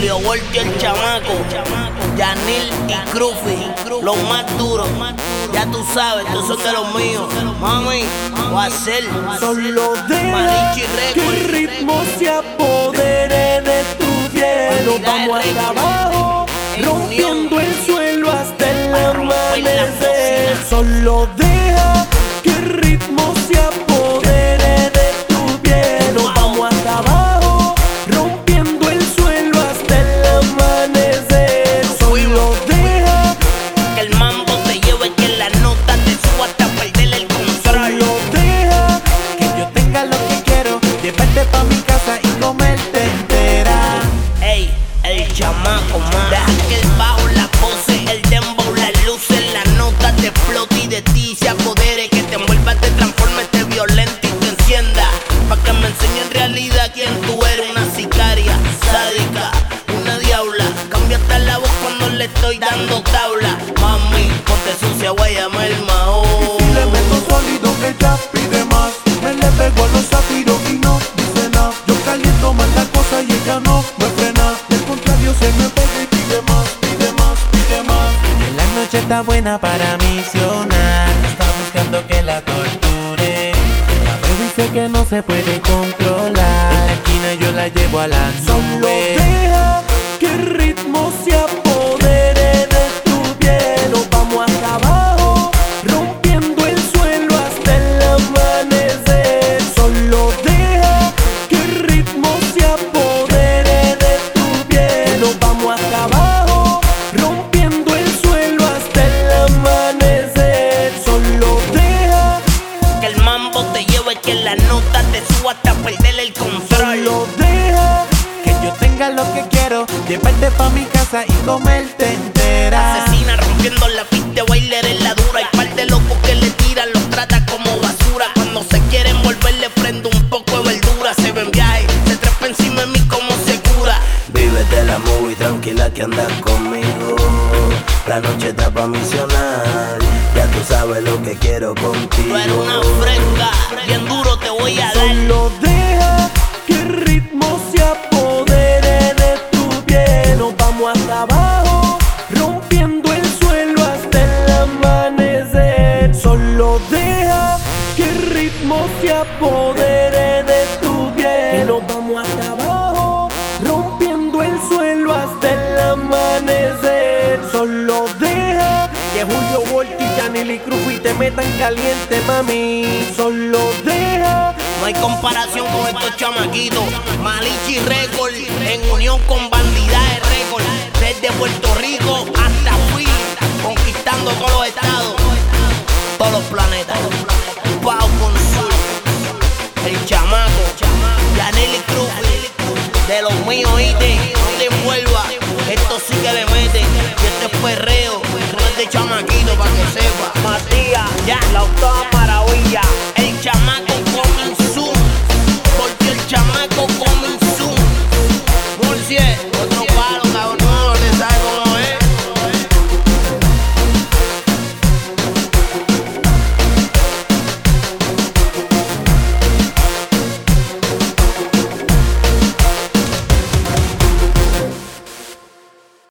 Julio Voltio el chamaco, Yanil y Crufi, los más duros. Ya tú sabes, tú son de los míos. Mami, a hacer. Solo deja que el ritmo se apodere de tu piel. Nos vamos hasta abajo, En rompiendo el suelo hasta el amanecer. Solo deja le estoy dando tabla. Mami, ponte sucia, voy a llamar el mao. Y le meto sólido, ella pide más. Me le pego a los zafiros y no dice nada. Yo caliento más la cosa y ella no me frena. Del contrario, se me pega y pide más, pide más, pide más. La noche está buena para misionar. Está buscando que la torture. La y sé que no se puede controlar. En la esquina yo la llevo a la Solo deja que el ritmo se que la nota te suba hasta perder el control. solo deja que yo tenga lo que quiero. Llevarte pa' mi casa y comerte entera. Asesina rompiendo la pista, bailar en la dura. Hay par de locos que le tiran, los trata como basura. Cuando se quieren volver, le prendo un poco de verdura. Se ven viaje, se trepa encima de mí como se cura. Vívete la movie tranquila que andas conmigo. La noche está pa' misionar. Ya tú sabes lo que quiero Tú contigo. eres una fresca, bien duro apodere de tu piel. Nos vamos hasta abajo, rompiendo el suelo hasta el amanecer. Solo deja que Julio Volti, Janely Cruz y te metan caliente, mami. Solo deja No hay comparación con estos chamaquitos. Malichi Record en unión con Bandidaje Record. Desde Puerto Rico hasta